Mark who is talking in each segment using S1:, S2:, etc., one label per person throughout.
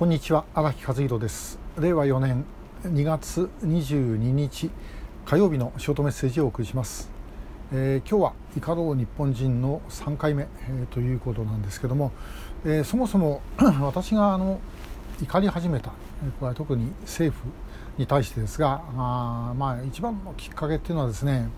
S1: こんにちは荒木和弘です。令和4年2月22日火曜日のショートメッセージをお送りします、えー、今日は怒ろう日本人の3回目、えー、ということなんですけども、えー、そもそも 私があの怒り始めたこれは特に政府に対してですがあまあ一番のきっかけっていうのはですね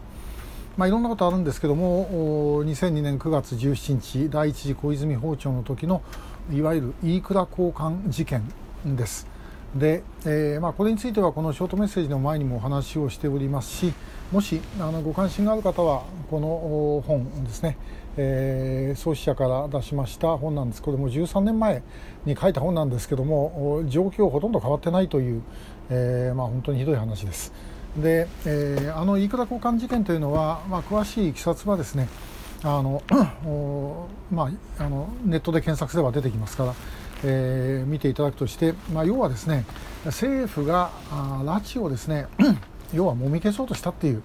S1: まあ、いろんなことあるんですけども2002年9月17日第一次小泉訪朝の時のいわゆる飯倉交換事件です。で、えーまあ、これについてはこのショートメッセージの前にもお話をしておりますしもしあのご関心がある方はこの本ですね、えー、創始者から出しました本なんですこれも13年前に書いた本なんですけども状況ほとんど変わってないという、えーまあ、本当にひどい話です。で、えー、あの飯倉交換事件というのは、まあ、詳しいいきさつはですねあの まあ、あのネットで検索すれば出てきますから、えー、見ていただくとして、まあ、要はですね政府があ拉致をですね 要はもみ消そうとしたっていう、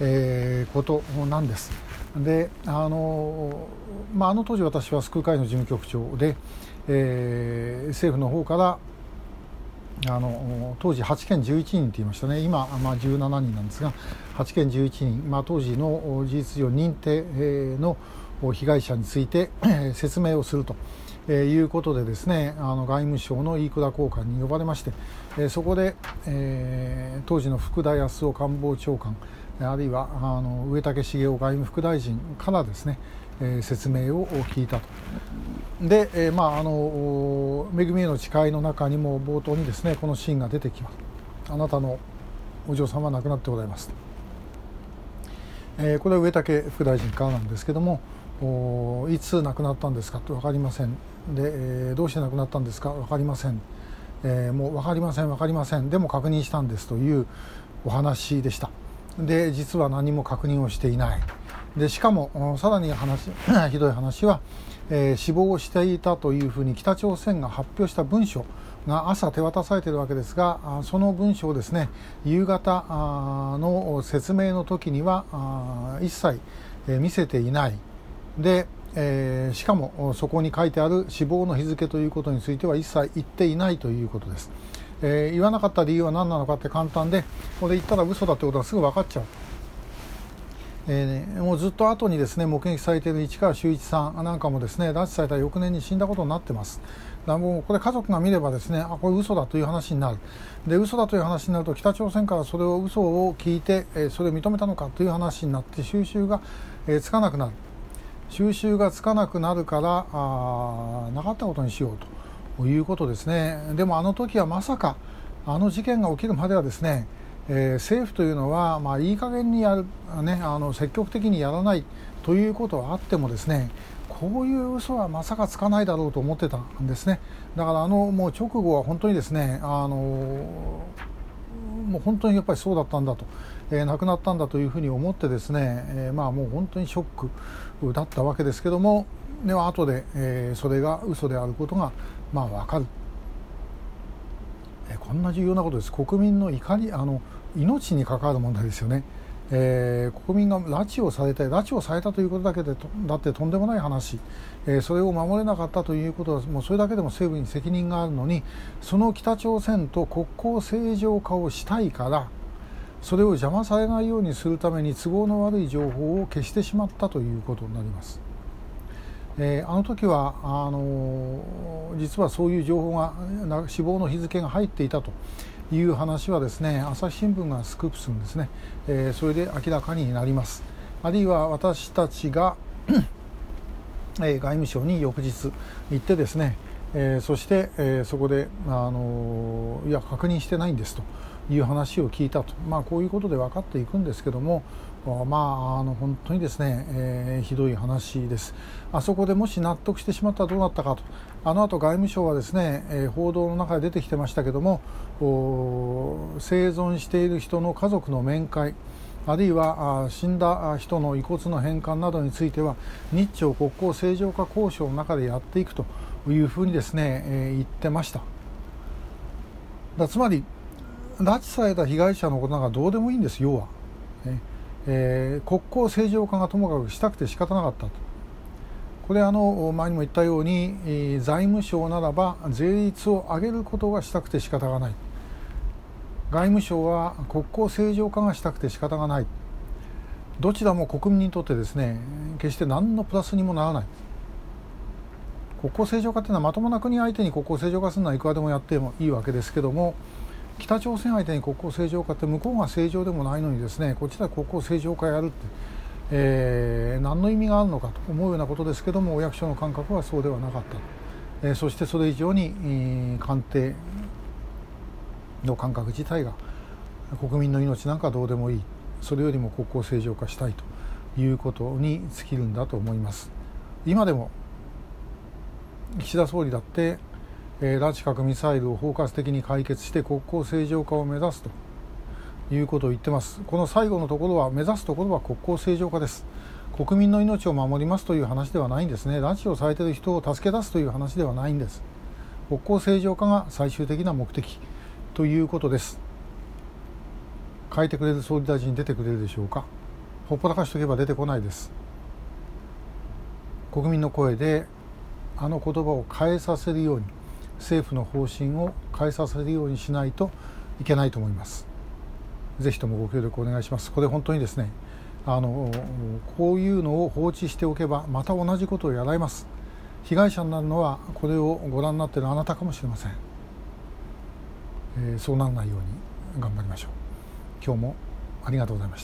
S1: えー、ことなんです。であの,、まあ、あの当時私は救う会の事務局長で、えー、政府の方からあの当時8件11人と言いましたね今、まあ、17人なんですが8件11人、まあ、当時の事実上認定の被害者について説明をすると。え、いうことでですねあの外務省の飯倉交換に呼ばれまして、え、そこで、えー、当時の福田康夫官房長官あるいはあの上竹茂雄外務副大臣からですね、えー、説明を聞いたと。で、えー、まああの「めぐみへの誓い」の中にも冒頭にですねこのシーンが出てきます。あなたのお嬢さんは亡くなってございます。えー、これは上竹副大臣からなんですけどもいつ亡くなったんですか？と分かりません。で、えー、どうして亡くなったんですか？分かりません、えー、もう分かりません分かりません。でも確認したんですというお話でした。で実は何も確認をしていない。でしかもさらに話 ひどい話は、えー、死亡していたというふうに北朝鮮が発表した文書が朝手渡されているわけですがその文書をですね夕方の説明の時には一切見せていない。で、えー、しかもそこに書いてある死亡の日付ということについては一切言っていないということです、えー、言わなかった理由は何なのかって簡単でこれ言ったら嘘だってことはすぐ分かっちゃう。えー、もうずっと後にですね目撃されている市川修一さんなんかもですね拉致された翌年に死んだことになってます。だもうこれ家族が見ればですねあこれ嘘だという話になる。で嘘だという話になると北朝鮮からそれを嘘を聞いて、えー、それを認めたのかという話になって収集が、えー、つかなくなる。収集がつかなくなるからあなかったことにしようということですね。でもあの時はまさかあの事件が起きるまではですねえー、政府というのは、まあ、いい加減にやる、ね、あの積極的にやらないということはあってもですねこういう嘘はまさかつかないだろうと思ってたんですね。だからあのもう直後は本当にですねあのもう本当にやっぱりそうだったんだと、えー、亡くなったんだというふうに思ってですね、えー、まあもう本当にショックだったわけですけどもでは後で、えー、それが嘘であることがまあ分かる。こんな重要なことです。国民の怒りあの命に関わる問題ですよね、えー、国民が拉致をされた拉致をされたということだけでだってとんでもない話、えー、それを守れなかったということはもうそれだけでも政府に責任があるのにその北朝鮮と国交正常化をしたいからそれを邪魔されないようにするために都合の悪い情報を消してしまったということになります。えー、あの時はあの実はそういう情報が死亡の日付が入っていたという話はですね朝日新聞がスクープするんですね、えー、それで明らかになります。あるいは私たちがえ外務省に翌日行ってですね、えー、そして、えー、そこで、あのいや確認してないんですと。いう話を聞いたと、まあ、こういうことで分かっていくんですけども、まあ、あの本当にですね、えー、ひどい話です。あそこでもし納得してしまったらどうなったかと、あの後外務省はですね、えー、報道の中で出てきてましたけども、生存している人の家族の面会、あるいは死んだ人の遺骨の返還などについては日朝国交正常化交渉の中でやっていくというふうにですね、えー、言ってました。だつまり拉致された被害者のことなんかどうでもいいんです要は、ね。えー、国交正常化がともかくしたくて仕方なかったと。これあの前にも言ったように財務省ならば税率を上げることがしたくて仕方がない。外務省は国交正常化がしたくて仕方がない。どちらも国民にとってですね決して何のプラスにもならない。国交正常化というのはまともな国相手に国交正常化するのはいくらでもやってもいいわけですけども北朝鮮相手に国交正常化って向こうが正常でもないのにですねこちら国交正常化やるってえー、何の意味があるのかと思うようなことですけどもお役所の感覚はそうではなかった、えー、そしてそれ以上に、えー、官邸の感覚自体が国民の命なんかどうでもいい。それよりも国交正常化したいということに尽きるんだと思います。今でも岸田総理だって、え、拉致核ミサイルを包括的に解決して国交正常化を目指すということを言ってます。この最後のところは目指すところは国交正常化です。国民の命を守りますという話ではないんですね。拉致をされている人を助け出すという話ではないんです。国交正常化が最終的な目的ということです。変えてくれる総理大臣出てくれるでしょうか。ほっぽらかしとけば出てこないです。国民の声であの言葉を変えさせるように。政府の方針を変えさせるようにしないといけないと思います。ぜひともご協力お願いします。これ本当にですねあのこういうのを放置しておけばまた同じことをやられます。被害者になるのはこれをご覧になっているあなたかもしれません、えー、そうならないように頑張りましょう。今日もありがとうございました。